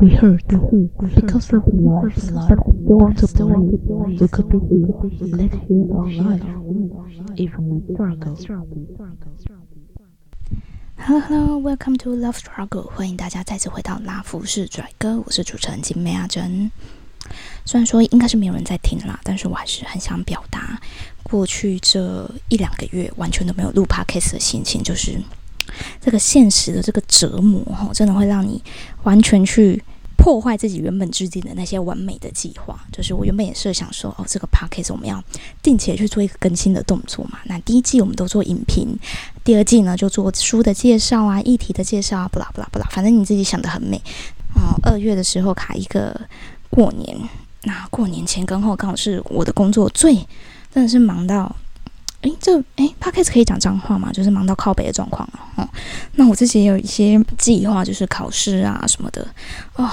We heard because of love. They want to believe we could be let here our life, even. Hello Hello, welcome to Love Struggle，欢迎大家再次回到拉夫士拽哥，我是主持人金梅阿珍。虽然说应该是没有人在听啦，但是我还是很想表达，过去这一两个月完全都没有录 podcast 的心情，就是这个现实的这个折磨哈，真的会让你完全去。破坏自己原本制定的那些完美的计划，就是我原本也设想说，哦，这个 podcast 我们要定期去做一个更新的动作嘛。那第一季我们都做影评，第二季呢就做书的介绍啊、议题的介绍啊，不啦不啦不啦，反正你自己想的很美。哦，二月的时候卡一个过年，那过年前跟后刚好是我的工作最真的是忙到。诶，这诶 p o d c a s 可以讲脏话吗？就是忙到靠北的状况了哦。那我自己也有一些计划，就是考试啊什么的哦。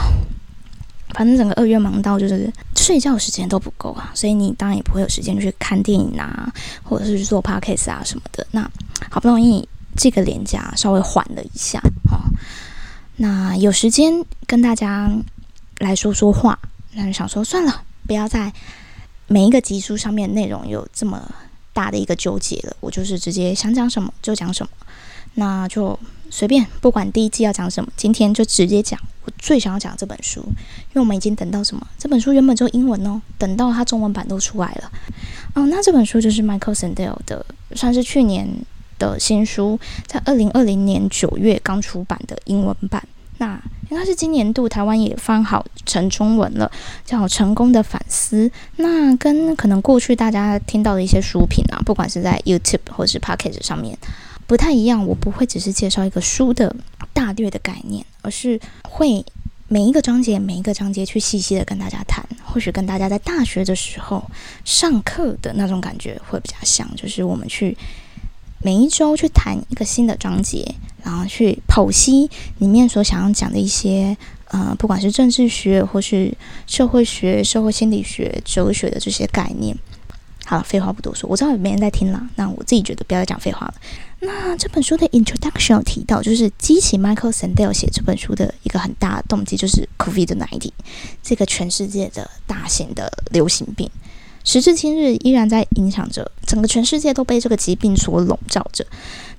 反正整个二月忙到就是睡觉时间都不够啊，所以你当然也不会有时间去看电影啊，或者是去做 podcast 啊什么的。那好不容易这个年假稍微缓了一下哦，那有时间跟大家来说说话，那就想说算了，不要在每一个集数上面内容有这么。大的一个纠结了，我就是直接想讲什么就讲什么，那就随便，不管第一季要讲什么，今天就直接讲我最想要讲这本书，因为我们已经等到什么？这本书原本就英文哦，等到它中文版都出来了。哦，那这本书就是 Michael Sandel 的，算是去年的新书，在二零二零年九月刚出版的英文版。那应该是今年度台湾也翻好成中文了，叫《成功的反思》。那跟可能过去大家听到的一些书评啊，不管是在 YouTube 或是 Pocket 上面，不太一样。我不会只是介绍一个书的大略的概念，而是会每一个章节每一个章节去细细的跟大家谈。或许跟大家在大学的时候上课的那种感觉会比较像，就是我们去每一周去谈一个新的章节。然后去剖析里面所想要讲的一些，呃，不管是政治学或是社会学、社会心理学、哲学的这些概念。好了，废话不多说，我知道有没人在听了，那我自己觉得不要再讲废话了。那这本书的 introduction 有提到，就是激起 Michael Sandel 写这本书的一个很大的动机，就是 COVID-19 这个全世界的大型的流行病。时至今日，依然在影响着整个全世界，都被这个疾病所笼罩着。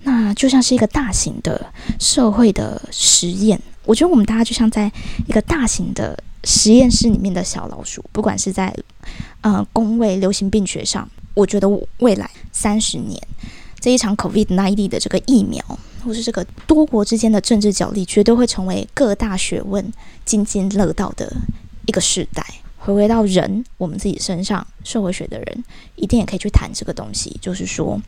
那就像是一个大型的社会的实验。我觉得我们大家就像在一个大型的实验室里面的小老鼠。不管是在呃工位流行病学上，我觉得未来三十年这一场 COVID-19 的这个疫苗，或是这个多国之间的政治角力，绝对会成为各大学问津津乐道的一个时代。回归到人，我们自己身上，社会学的人一定也可以去谈这个东西。就是说，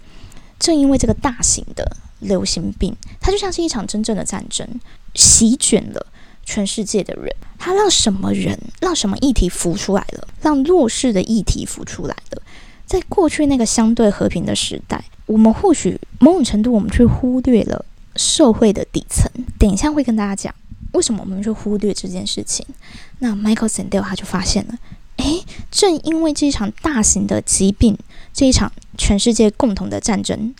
正因为这个大型的流行病，它就像是一场真正的战争，席卷了全世界的人。它让什么人，让什么议题浮出来了？让弱势的议题浮出来了。在过去那个相对和平的时代，我们或许某种程度，我们去忽略了社会的底层。等一下会跟大家讲。为什么我们会忽略这件事情？那 Michael Sandel 他就发现了，诶，正因为这一场大型的疾病，这一场全世界共同的战争，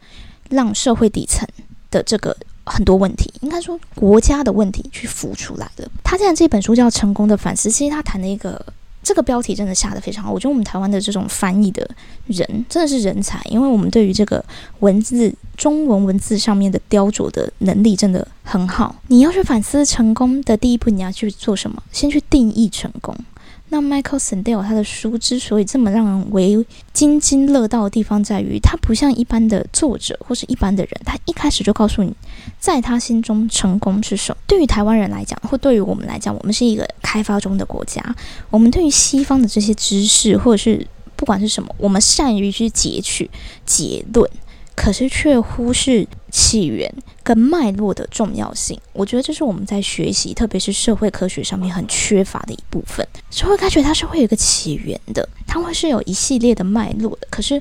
让社会底层的这个很多问题，应该说国家的问题去浮出来了。他现在这本书叫《成功的反思》，其实他谈了一个。这个标题真的下的非常好，我觉得我们台湾的这种翻译的人真的是人才，因为我们对于这个文字中文文字上面的雕琢的能力真的很好。你要去反思成功的第一步，你要去做什么？先去定义成功。那 Michael Sandel 他的书之所以这么让人为津津乐道的地方，在于他不像一般的作者或是一般的人，他一开始就告诉你，在他心中成功是什么。对于台湾人来讲，或对于我们来讲，我们是一个开发中的国家，我们对于西方的这些知识，或者是不管是什么，我们善于去截取结论。可是却忽视起源跟脉络的重要性，我觉得这是我们在学习，特别是社会科学上面很缺乏的一部分。社会科学它是会有一个起源的，它会是有一系列的脉络的。可是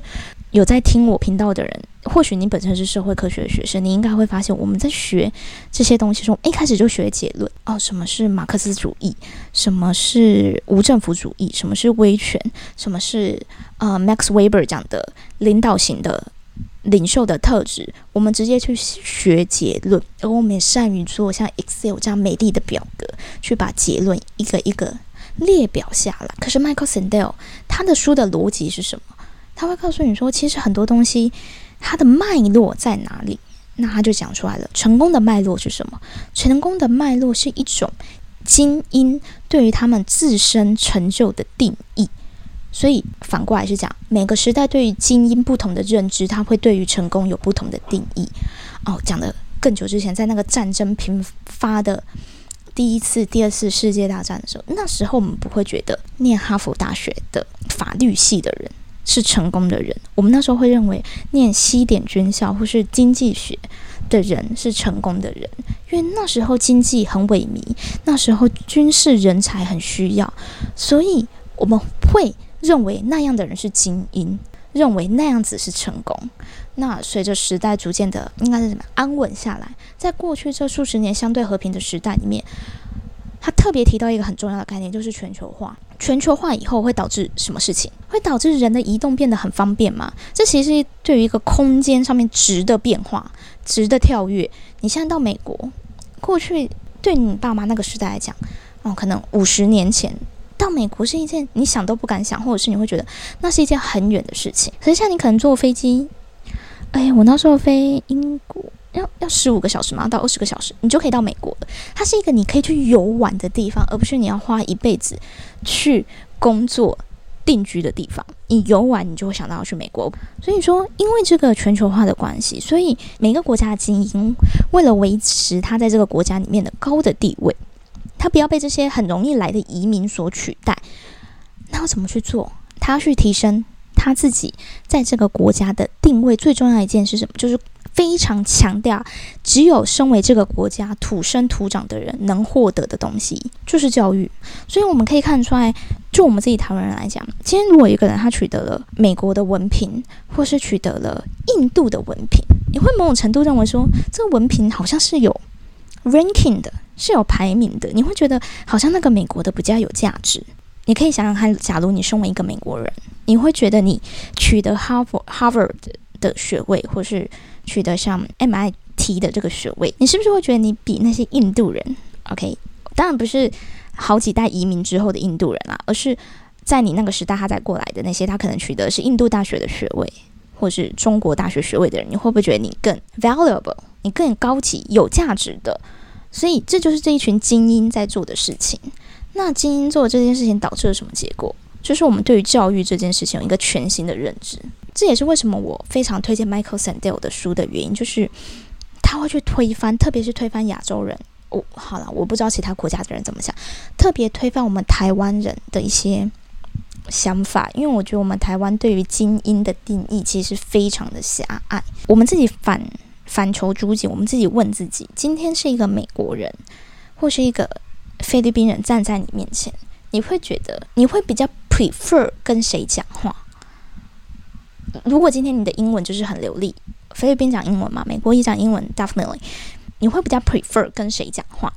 有在听我频道的人，或许你本身是社会科学的学生，你应该会发现，我们在学这些东西时候，一开始就学结论哦，什么是马克思主义，什么是无政府主义，什么是威权，什么是呃 Max Weber 讲的领导型的。领袖的特质，我们直接去学结论，而我们也善于做像 Excel 这样美丽的表格，去把结论一个一个列表下来。可是 Michael Sandel 他的书的逻辑是什么？他会告诉你说，其实很多东西它的脉络在哪里？那他就讲出来了，成功的脉络是什么？成功的脉络是一种精英对于他们自身成就的定义。所以反过来是讲，每个时代对于精英不同的认知，他会对于成功有不同的定义。哦，讲的更久之前，在那个战争频发的第一次、第二次世界大战的时候，那时候我们不会觉得念哈佛大学的法律系的人是成功的人，我们那时候会认为念西点军校或是经济学的人是成功的人，因为那时候经济很萎靡，那时候军事人才很需要，所以我们会。认为那样的人是精英，认为那样子是成功。那随着时代逐渐的，应该是什么安稳下来，在过去这数十年相对和平的时代里面，特别提到一个很重要的概念，就是全球化。全球化以后会导致什么事情？会导致人的移动变得很方便吗？这其实对于一个空间上面值的变化、值的跳跃。你现在到美国，过去对你爸妈那个时代来讲，哦，可能五十年前。到美国是一件你想都不敢想，或者是你会觉得那是一件很远的事情。可是像你可能坐飞机，哎，我那时候飞英国要要十五个小时嘛，到二十个小时，你就可以到美国了。它是一个你可以去游玩的地方，而不是你要花一辈子去工作定居的地方。你游玩，你就会想到要去美国。所以说，因为这个全球化的关系，所以每个国家的精英为了维持他在这个国家里面的高的地位。他不要被这些很容易来的移民所取代，那要怎么去做？他要去提升他自己在这个国家的定位。最重要一件是什么？就是非常强调，只有身为这个国家土生土长的人能获得的东西，就是教育。所以我们可以看出来，就我们自己台湾人来讲，今天如果一个人他取得了美国的文凭，或是取得了印度的文凭，你会某种程度认为说，这个文凭好像是有 ranking 的。是有排名的，你会觉得好像那个美国的比较有价值。你可以想想看，假如你身为一个美国人，你会觉得你取得哈佛、哈佛的学位，或是取得像 MIT 的这个学位，你是不是会觉得你比那些印度人？OK，当然不是好几代移民之后的印度人啦，而是在你那个时代他才过来的那些，他可能取得是印度大学的学位，或是中国大学学位的人，你会不会觉得你更 valuable，你更高级、有价值的？所以这就是这一群精英在做的事情。那精英做这件事情导致了什么结果？就是我们对于教育这件事情有一个全新的认知。这也是为什么我非常推荐 Michael Sandel 的书的原因，就是他会去推翻，特别是推翻亚洲人。哦，好了，我不知道其他国家的人怎么想，特别推翻我们台湾人的一些想法，因为我觉得我们台湾对于精英的定义其实非常的狭隘。我们自己反。反求诸己，我们自己问自己：今天是一个美国人，或是一个菲律宾人站在你面前，你会觉得你会比较 prefer 跟谁讲话？如果今天你的英文就是很流利，菲律宾讲英文嘛，美国也讲英文，definitely，你会比较 prefer 跟谁讲话？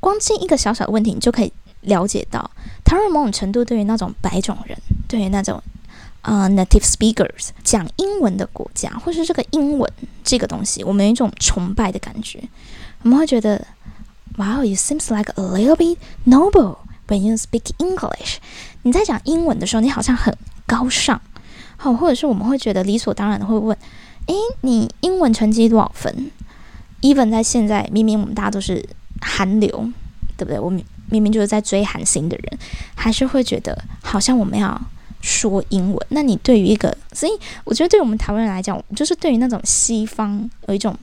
光这一个小小的问题，你就可以了解到，他们某种程度对于那种白种人，对于那种。啊，native speakers 讲英文的国家，或是这个英文这个东西，我们有一种崇拜的感觉。我们会觉得，Wow，you seems like a little bit noble when you speak English。你在讲英文的时候，你好像很高尚。好，或者是我们会觉得理所当然的会问，诶，你英文成绩多少分？Even 在现在，明明我们大家都是韩流，对不对？我们明明就是在追韩星的人，还是会觉得好像我们要。说英文，那你对于一个，所以我觉得对我们台湾人来讲，就是对于那种西方有一种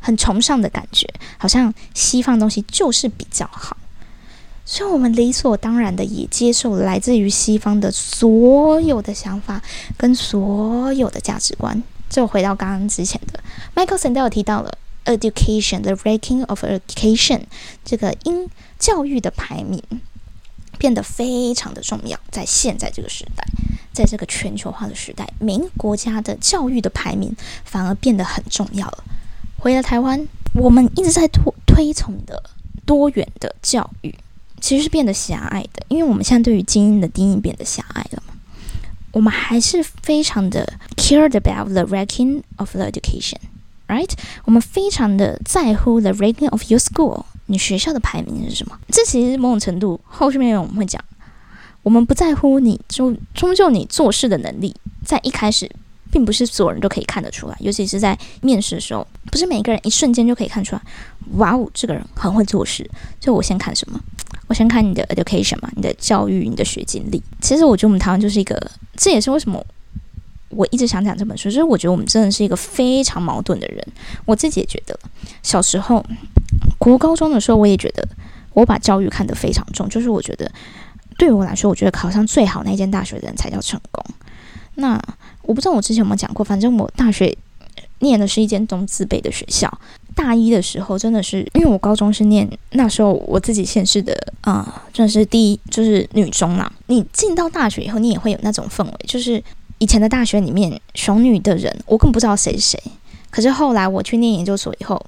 很崇尚的感觉，好像西方东西就是比较好，所以我们理所当然的也接受来自于西方的所有的想法跟所有的价值观。就回到刚刚之前的，Michael Sandel 提到了 education，the ranking of education，这个英教育的排名。变得非常的重要，在现在这个时代，在这个全球化的时代，每一个国家的教育的排名反而变得很重要了。回到台湾，我们一直在推推崇的多元的教育，其实是变得狭隘的，因为我们现在对于精英的定义变得狭隘了嘛。我们还是非常的 cared about the ranking of the education，right？我们非常的在乎 the ranking of your school，你学校的排名是什么？这其实某种程度后面我们会讲，我们不在乎你，就终究你做事的能力，在一开始。并不是所有人都可以看得出来，尤其是在面试的时候，不是每个人一瞬间就可以看出来。哇哦，这个人很会做事。就我先看什么？我先看你的 education 嘛，你的教育，你的学经历。其实我觉得我们台湾就是一个，这也是为什么我一直想讲这本书，就是我觉得我们真的是一个非常矛盾的人。我自己也觉得，小时候国高中的时候，我也觉得我把教育看得非常重，就是我觉得对我来说，我觉得考上最好那间大学的人才叫成功。那我不知道我之前有没有讲过，反正我大学念的是一间中自备的学校。大一的时候，真的是因为我高中是念那时候我自己县市的啊，真的是第一就是女中啦。你进到大学以后，你也会有那种氛围，就是以前的大学里面雄女的人，我根本不知道谁是谁。可是后来我去念研究所以后，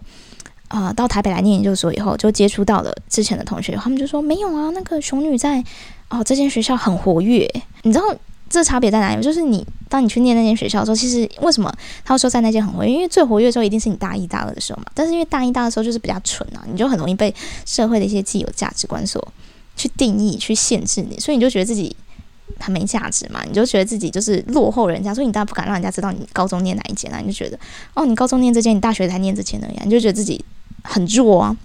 啊，到台北来念研究所以后，就接触到了之前的同学，他们就说没有啊，那个雄女在哦这间学校很活跃，你知道。这差别在哪里？就是你当你去念那间学校的时候，其实为什么他说在那间很活跃？因为最活跃的时候一定是你大一、大二的时候嘛。但是因为大一、大二的时候就是比较蠢啊，你就很容易被社会的一些既有价值观所去定义、去限制你，所以你就觉得自己很没价值嘛。你就觉得自己就是落后人家，所以你当然不敢让人家知道你高中念哪一间啊。你就觉得哦，你高中念这间，你大学才念这间而已，你就觉得自己很弱啊。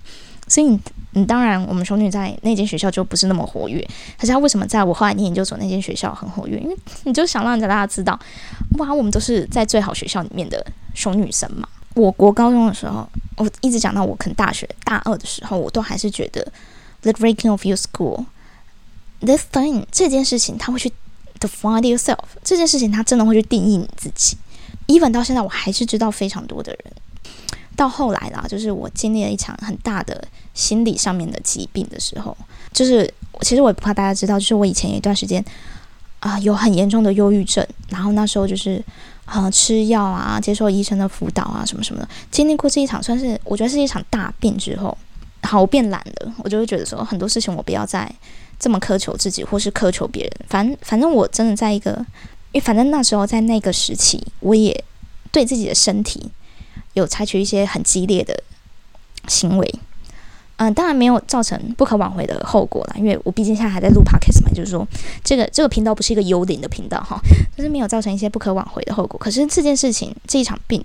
所以你。嗯，当然，我们熊女在那间学校就不是那么活跃。可是他为什么在我后来念研究所那间学校很活跃？因为你就想让大家知道，哇，我们都是在最好学校里面的熊女生嘛。我国高中的时候，我一直讲到我可能大学大二的时候，我都还是觉得 the breaking of your school this thing 这件事情，他会去 define yourself，这件事情他真的会去定义你自己。even 到现在，我还是知道非常多的人。到后来啦，就是我经历了一场很大的心理上面的疾病的时候，就是其实我也不怕大家知道，就是我以前有一段时间啊有很严重的忧郁症，然后那时候就是呃吃药啊，接受医生的辅导啊什么什么的，经历过这一场算是我觉得是一场大病之后，好我变懒了，我就会觉得说很多事情我不要再这么苛求自己或是苛求别人，反反正我真的在一个，因为反正那时候在那个时期，我也对自己的身体。有采取一些很激烈的行为，嗯，当然没有造成不可挽回的后果了，因为我毕竟现在还在录 podcast 嘛，就是说这个这个频道不是一个幽灵的频道哈，就是没有造成一些不可挽回的后果。可是这件事情这一场病，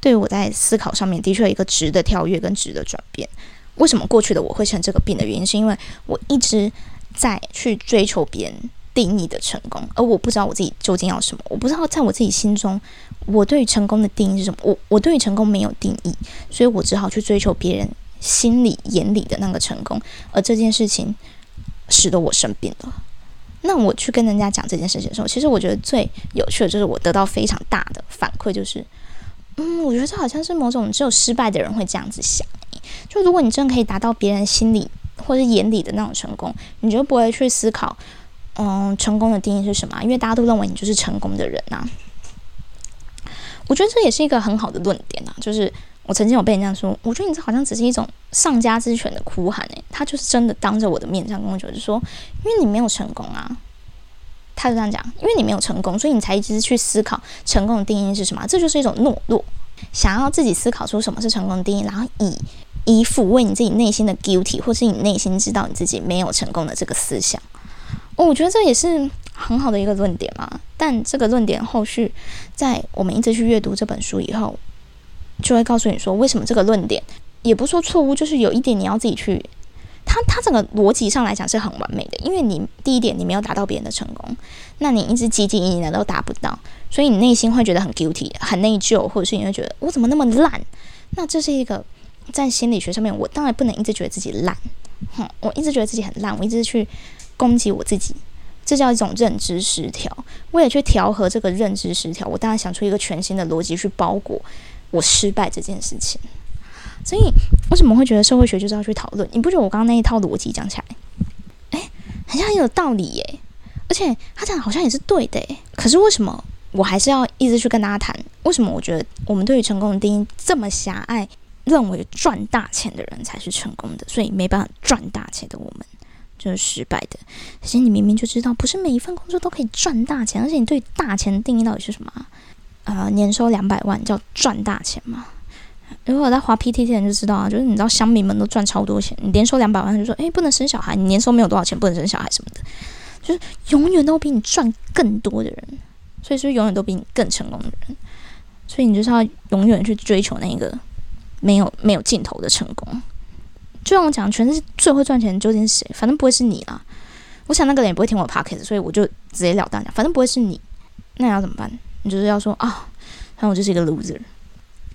对于我在思考上面的确有一个值的跳跃跟值的转变。为什么过去的我会成这个病的原因，是因为我一直在去追求别人定义的成功，而我不知道我自己究竟要什么，我不知道在我自己心中。我对于成功的定义是什么？我我对于成功没有定义，所以我只好去追求别人心里眼里的那个成功。而这件事情使得我生病了。那我去跟人家讲这件事情的时候，其实我觉得最有趣的就是我得到非常大的反馈，就是嗯，我觉得这好像是某种只有失败的人会这样子想。就如果你真的可以达到别人心里或者眼里的那种成功，你就不会去思考嗯成功的定义是什么，因为大家都认为你就是成功的人呐。我觉得这也是一个很好的论点啊，就是我曾经有被人这样说，我觉得你这好像只是一种上家之犬的哭喊诶，他就是真的当着我的面这样跟我讲，就说因为你没有成功啊，他就这样讲，因为你没有成功，所以你才一直去思考成功的定义是什么，这就是一种懦弱，想要自己思考出什么是成功的定义，然后以以抚慰你自己内心的 guilty，或是你内心知道你自己没有成功的这个思想。哦，我觉得这也是很好的一个论点嘛。但这个论点后续，在我们一直去阅读这本书以后，就会告诉你说，为什么这个论点也不说错误，就是有一点你要自己去。它它整个逻辑上来讲是很完美的，因为你第一点你没有达到别人的成功，那你一直汲汲营营的都达不到，所以你内心会觉得很 guilty，很内疚，或者是你会觉得我怎么那么烂？那这是一个在心理学上面，我当然不能一直觉得自己烂，哼，我一直觉得自己很烂，我一直去。攻击我自己，这叫一种认知失调。为了去调和这个认知失调，我当然想出一个全新的逻辑去包裹我失败这件事情。所以，为什么会觉得社会学就是要去讨论？你不觉得我刚刚那一套逻辑讲起来，哎，好像很有道理耶？而且他讲的好像也是对的。可是为什么我还是要一直去跟大家谈？为什么我觉得我们对于成功的定义这么狭隘？认为赚大钱的人才是成功的，所以没办法赚大钱的我们。就是失败的。其实你明明就知道，不是每一份工作都可以赚大钱，而且你对大钱的定义到底是什么？呃，年收两百万叫赚大钱吗？如果我在滑 PTT 的人就知道啊，就是你知道乡民们都赚超多钱，你年收两百万就说，诶，不能生小孩，你年收没有多少钱不能生小孩什么的，就是永远都比你赚更多的人，所以是永远都比你更成功的人，所以你就是要永远去追求那个没有没有尽头的成功。就像我讲，全世界最会赚钱究竟是谁？反正不会是你啦。我想那个人也不会听我 podcast，所以我就直截了当讲，反正不会是你。那你要怎么办？你就是要说啊，反正我就是一个 loser。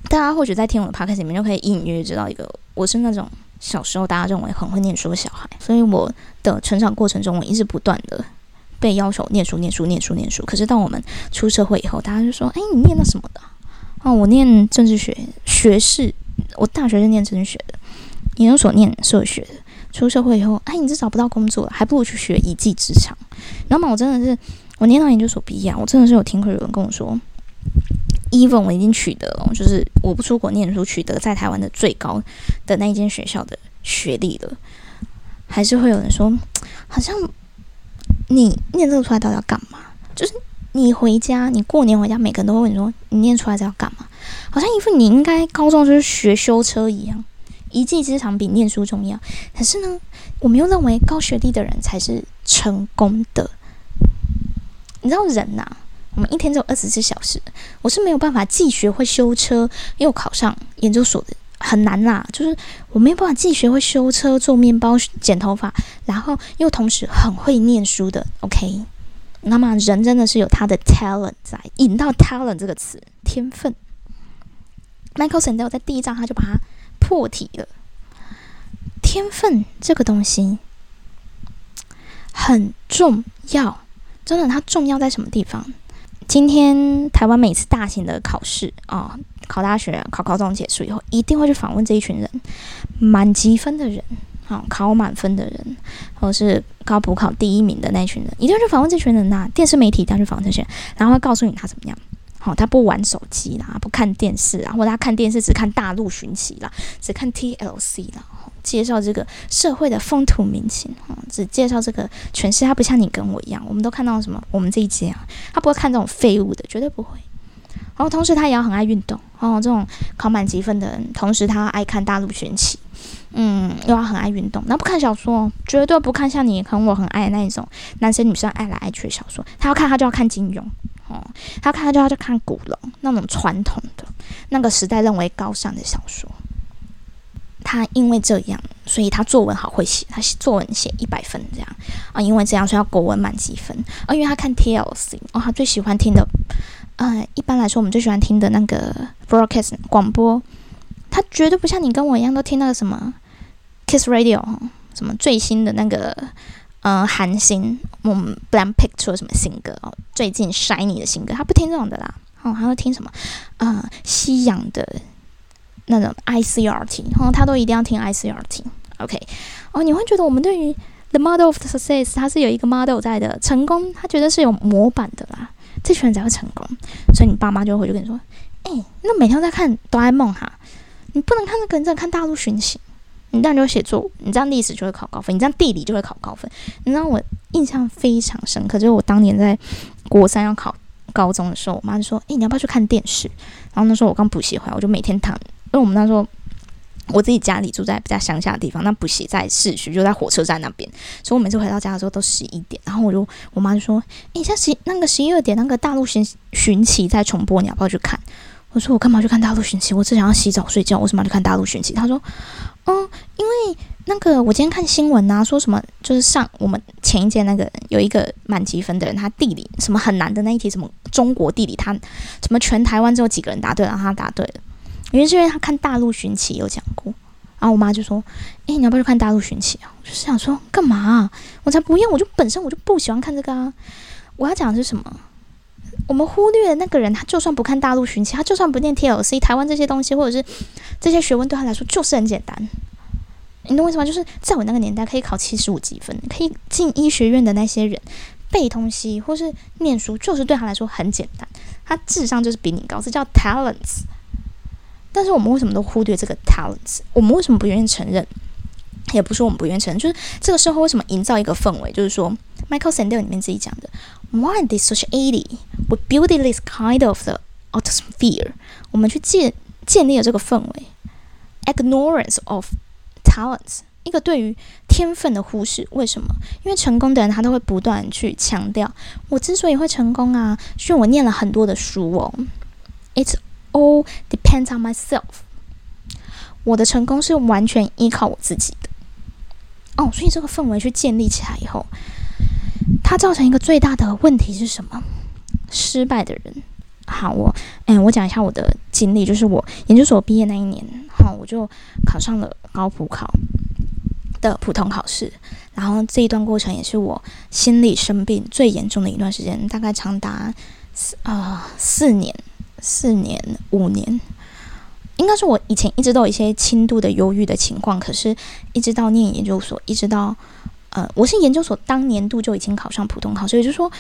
大家或许在听我的 p o c a s t 里面就可以隐隐约知道一个，我是那种小时候大家认为很会念书的小孩，所以我的成长过程中，我一直不断的被要求念书、念书、念书、念书。可是当我们出社会以后，大家就说：“哎，你念的什么的？”哦，我念政治学学士，我大学是念政治学的。研究所念社学的，出社会以后，哎，你是找不到工作了，还不如去学一技之长。然后嘛，我真的是，我念到研究所毕业，我真的是有听过有人跟我说，even 我已经取得了，就是我不出国念书，取得在台湾的最高的那一间学校的学历了，还是会有人说，好像你念这个出来到底要干嘛？就是你回家，你过年回家，每个人都会问你说，你念出来是要干嘛？好像一副你应该高中就是学修车一样。一技之长比念书重要，可是呢，我们又认为高学历的人才是成功的。你知道人呐，我们一天只有二十四小时，我是没有办法既学会修车又考上研究所的，很难啦。就是我没有办法既学会修车、做面包、剪头发，然后又同时很会念书的。OK，那么人真的是有他的 talent 在，引到 talent 这个词，天分。Michael Sandel 在第一章他就把它。破题了，天分这个东西很重要，真的，它重要在什么地方？今天台湾每次大型的考试啊，考大学、考高中结束以后，一定会去访问这一群人，满积分的人，啊，考满分的人，或者是高补考第一名的那群人，一定要去访问这群人呐。电视媒体一定要去访问这些，然后会告诉你他怎么样。好，他不玩手机啦，不看电视啊，或者他看电视只看大陆寻奇啦，只看 TLC 啦，介绍这个社会的风土民情，哈，只介绍这个全世界。他不像你跟我一样，我们都看到什么？我们这一届啊，他不会看这种废物的，绝对不会。然后同时他也要很爱运动，哦，这种考满积分的人，同时他爱看大陆寻奇，嗯，又要很爱运动，那不看小说，绝对不看像你和我很爱那一种男生女生爱来爱去的小说，他要看他就要看金庸。哦，他看他就要去看古龙那种传统的那个时代认为高尚的小说。他因为这样，所以他作文好会写，他作文写一百分这样啊。因为这样，所以要国文满几分啊。因为他看 TLC 哦，他最喜欢听的，呃，一般来说我们最喜欢听的那个 broadcast 广播，他绝对不像你跟我一样都听那个什么 Kiss Radio 什么最新的那个。嗯，韩星，我们 Blackpink 出了什么新歌哦？最近 Shiny 的新歌，他不听这种的啦。哦，他会听什么？啊，西洋的那种 ICRT，然哦，他都一定要听 ICRT。OK，哦，你会觉得我们对于 The Model of Success，它是有一个 model 在的，成功，他觉得是有模板的啦。这群人才会成功，所以你爸妈就会回去跟你说：“哎，那每天在看哆啦 A 梦哈，你不能看那个，你在看大陆寻奇。”你这样就写作，你这样历史就会考高分，你这样地理就会考高分。你知道我印象非常深刻，就是我当年在国三要考高中的时候，我妈就说：“诶，你要不要去看电视？”然后那时候我刚补习回来，我就每天躺，因为我们那时候我自己家里住在比较乡下的地方，那补习在市区，就在火车站那边，所以我每次回到家的时候都十一点。然后我就我妈就说：“诶，像十那个十一二点那个大陆寻寻奇在重播，你要不要去看？”我说：“我干嘛去看大陆寻奇？我只想要洗澡睡觉，为什么要去看大陆寻奇？”他说。哦，因为那个我今天看新闻啊，说什么就是上我们前一届那个有一个满积分的人，他地理什么很难的那一题，什么中国地理，他什么全台湾只有几个人答对，然后他答对了，原因是因为他看大陆寻奇有讲过，然后我妈就说：“诶，你要不要去看大陆寻奇啊？”我就是想说干嘛？我才不要！我就本身我就不喜欢看这个啊！我要讲的是什么？我们忽略了那个人，他就算不看大陆寻奇，他就算不念 TLC，台湾这些东西或者是这些学问对他来说就是很简单。你懂为什么？就是在我那个年代，可以考七十五积分，可以进医学院的那些人，背东西或是念书，就是对他来说很简单。他智商就是比你高，这叫 talents。但是我们为什么都忽略这个 talents？我们为什么不愿意承认也不是我们不愿意承认，就是这个社会为什么营造一个氛围，就是说 Michael Sandel 里面自己讲的，Why this society we build this kind of the atmosphere？我们去建建立了这个氛围，ignorance of talents，一个对于天分的忽视。为什么？因为成功的人他都会不断去强调，我之所以会成功啊，是因为我念了很多的书哦。It's all depends on myself。我的成功是完全依靠我自己的。哦，所以这个氛围去建立起来以后，它造成一个最大的问题是什么？失败的人。好，我嗯，我讲一下我的经历，就是我研究所毕业那一年，好，我就考上了高普考的普通考试。然后这一段过程也是我心理生病最严重的一段时间，大概长达四啊四年、四年、五年。应该是我以前一直都有一些轻度的忧郁的情况，可是一直到念研究所，一直到呃，我是研究所当年度就已经考上普通考，所以就说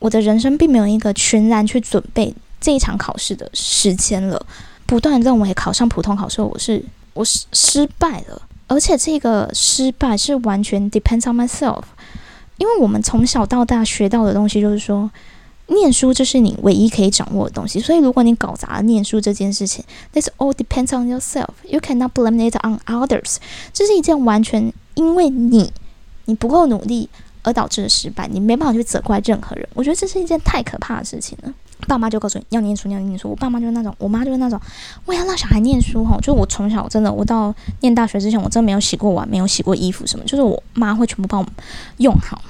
我的人生并没有一个全然去准备这一场考试的时间了。不断认为考上普通考试我是我失失败了，而且这个失败是完全 depends on myself，因为我们从小到大学到的东西就是说。念书这是你唯一可以掌握的东西，所以如果你搞砸了念书这件事情，this all depends on yourself. You cannot blame it on others. 这是一件完全因为你你不够努力而导致的失败，你没办法去责怪任何人。我觉得这是一件太可怕的事情了。爸妈就告诉你要念书，要念书。我爸妈就是那种，我妈就是那种，我要让小孩念书哈。就我从小真的，我到念大学之前，我真的没有洗过碗，没有洗过衣服什么，就是我妈会全部帮我用好。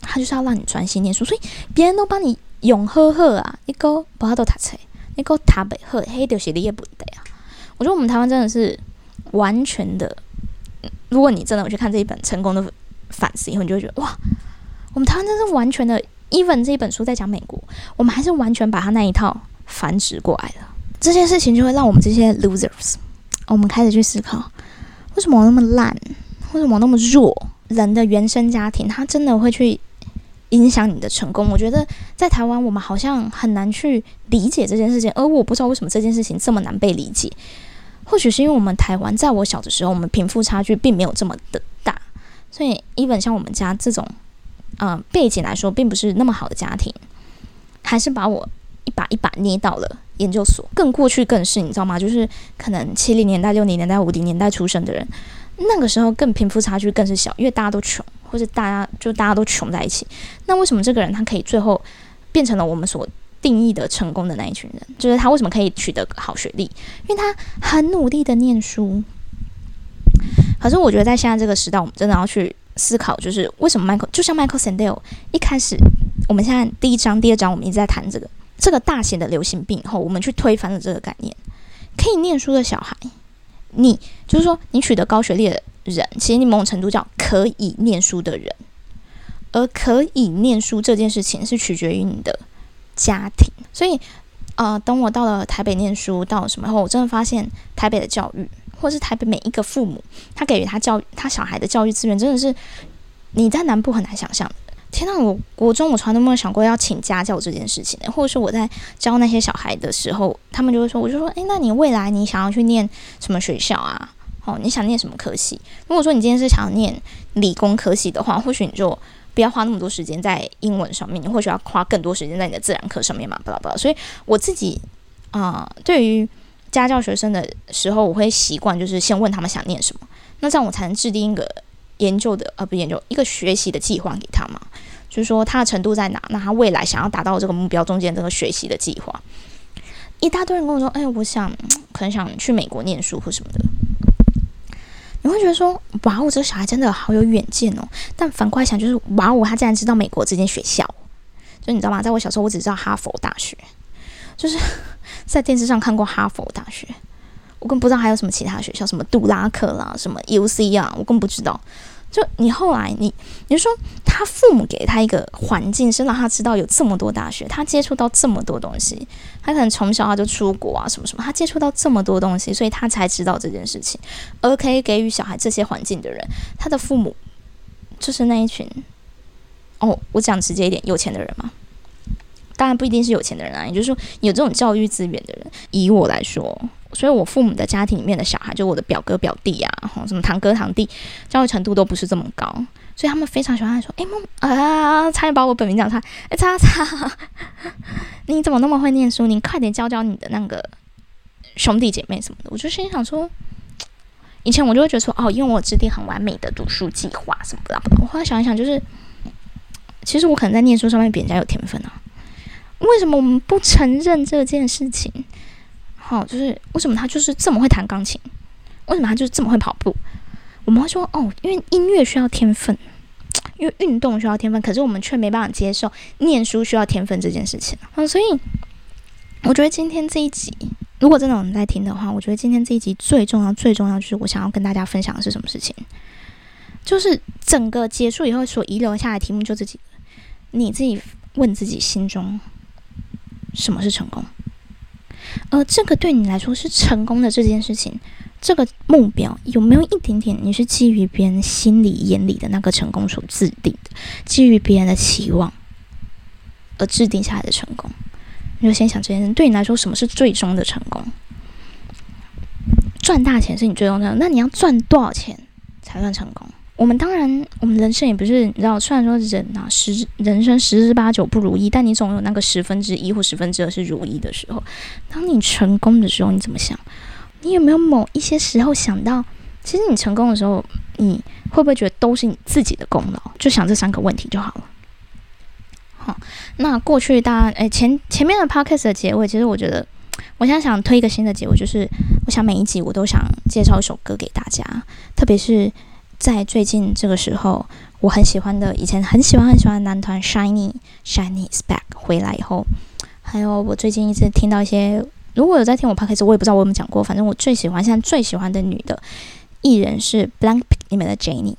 她就是要让你专心念书，所以别人都帮你。用呵呵啊，你个不好都读册，你个读不好，黑就是你的问题啊。我觉得我们台湾真的是完全的，如果你真的去看这一本成功的反思以后，你就会觉得哇，我们台湾真是完全的。even 这一本书在讲美国，我们还是完全把它那一套繁殖过来了。这件事情就会让我们这些 losers，我们开始去思考，为什么我那么烂，为什么我那么弱？人的原生家庭，他真的会去。影响你的成功，我觉得在台湾我们好像很难去理解这件事情，而我不知道为什么这件事情这么难被理解。或许是因为我们台湾在我小的时候，我们贫富差距并没有这么的大，所以 even 像我们家这种，呃，背景来说并不是那么好的家庭，还是把我一把一把捏到了研究所。更过去更是，你知道吗？就是可能七零年代、六零年代、五零年代出生的人，那个时候更贫富差距更是小，因为大家都穷。或者大家就大家都穷在一起，那为什么这个人他可以最后变成了我们所定义的成功的那一群人？就是他为什么可以取得好学历？因为他很努力的念书。可是我觉得在现在这个时代，我们真的要去思考，就是为什么 Michael 就像 Michael Sandel 一开始，我们现在第一章、第二章我们一直在谈这个这个大型的流行病后，我们去推翻了这个概念。可以念书的小孩，你就是说你取得高学历的。人其实你某种程度叫可以念书的人，而可以念书这件事情是取决于你的家庭。所以，呃，等我到了台北念书到什么后，我真的发现台北的教育，或是台北每一个父母他给予他教育他小孩的教育资源，真的是你在南部很难想象的。天呐，我国中我从来都没有想过要请家教这件事情，或者是我在教那些小孩的时候，他们就会说，我就说，诶，那你未来你想要去念什么学校啊？哦，你想念什么科系？如果说你今天是想要念理工科系的话，或许你就不要花那么多时间在英文上面，你或许要花更多时间在你的自然课上面嘛，巴拉巴拉。所以我自己啊，对于家教学生的时候，我会习惯就是先问他们想念什么，那这样我才能制定一个研究的呃，不研究一个学习的计划给他嘛，就是说他的程度在哪，那他未来想要达到这个目标中间这个学习的计划。一大堆人跟我说，哎，我想 可能想去美国念书或什么的。你会觉得说，哇，我这个小孩真的好有远见哦。但反过来想，就是哇，我他竟然知道美国这间学校，就你知道吗？在我小时候，我只知道哈佛大学，就是在电视上看过哈佛大学，我更不知道还有什么其他学校，什么杜拉克啦，什么 U C 啊，我更不知道。就你后来，你你说他父母给他一个环境，是让他知道有这么多大学，他接触到这么多东西，他可能从小他就出国啊，什么什么，他接触到这么多东西，所以他才知道这件事情。而可以给予小孩这些环境的人，他的父母就是那一群。哦，我讲直接一点，有钱的人嘛，当然不一定是有钱的人啊，也就是说有这种教育资源的人。以我来说，所以我父母的家庭里面的小孩，就我的表哥表弟啊，什么堂哥堂弟，教育程度都不是这么高，所以他们非常喜欢说：“哎，梦啊，差点把我本名讲出来，哎，叉叉，你怎么那么会念书？你快点教教你的那个兄弟姐妹什么的。”我就心想说，以前我就会觉得说：“哦，因为我制定很完美的读书计划什么的。”我后来想一想，就是其实我可能在念书上面比人家有天分啊。为什么我们不承认这件事情？好，就是为什么他就是这么会弹钢琴？为什么他就是这么会跑步？我们会说哦，因为音乐需要天分，因为运动需要天分，可是我们却没办法接受念书需要天分这件事情。嗯，所以我觉得今天这一集，如果真的有人在听的话，我觉得今天这一集最重要、最重要就是我想要跟大家分享的是什么事情？就是整个结束以后所遗留下来的题目就自己，你自己问自己心中。什么是成功？呃，这个对你来说是成功的这件事情，这个目标有没有一点点你是基于别人心里眼里的那个成功所制定的，基于别人的期望而制定下来的成功？你就先想这件事，对你来说什么是最终的成功？赚大钱是你最终的，那你要赚多少钱才算成功？我们当然，我们人生也不是你知道，虽然说人啊十人生十之八九不如意，但你总有那个十分之一或十分之二是如意的时候。当你成功的时候，你怎么想？你有没有某一些时候想到，其实你成功的时候，你会不会觉得都是你自己的功劳？就想这三个问题就好了。好，那过去大家诶前前面的 podcast 的结尾，其实我觉得，我现在想推一个新的结尾，就是我想每一集我都想介绍一首歌给大家，特别是。在最近这个时候，我很喜欢的，以前很喜欢很喜欢男团 Shiny Shiny is back 回来以后，还有我最近一直听到一些，如果有在听我 podcast，我也不知道我有没有讲过，反正我最喜欢现在最喜欢的女的艺人是 Blackpink 里面的 Jennie。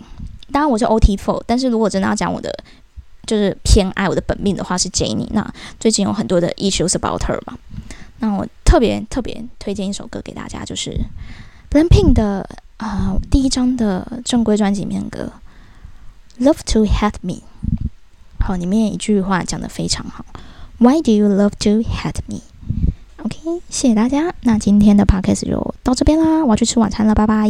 当然我是 otfo 但是如果真的要讲我的就是偏爱我的本命的话是 Jennie。那最近有很多的 issues about her 嘛，那我特别特别推荐一首歌给大家，就是 Blackpink 的。啊，第一张的正规专辑里面歌《Love to Hate Me》，好，里面一句话讲的非常好：Why do you love to hate me？OK，谢谢大家，那今天的 Podcast 就到这边啦，我要去吃晚餐了，拜拜。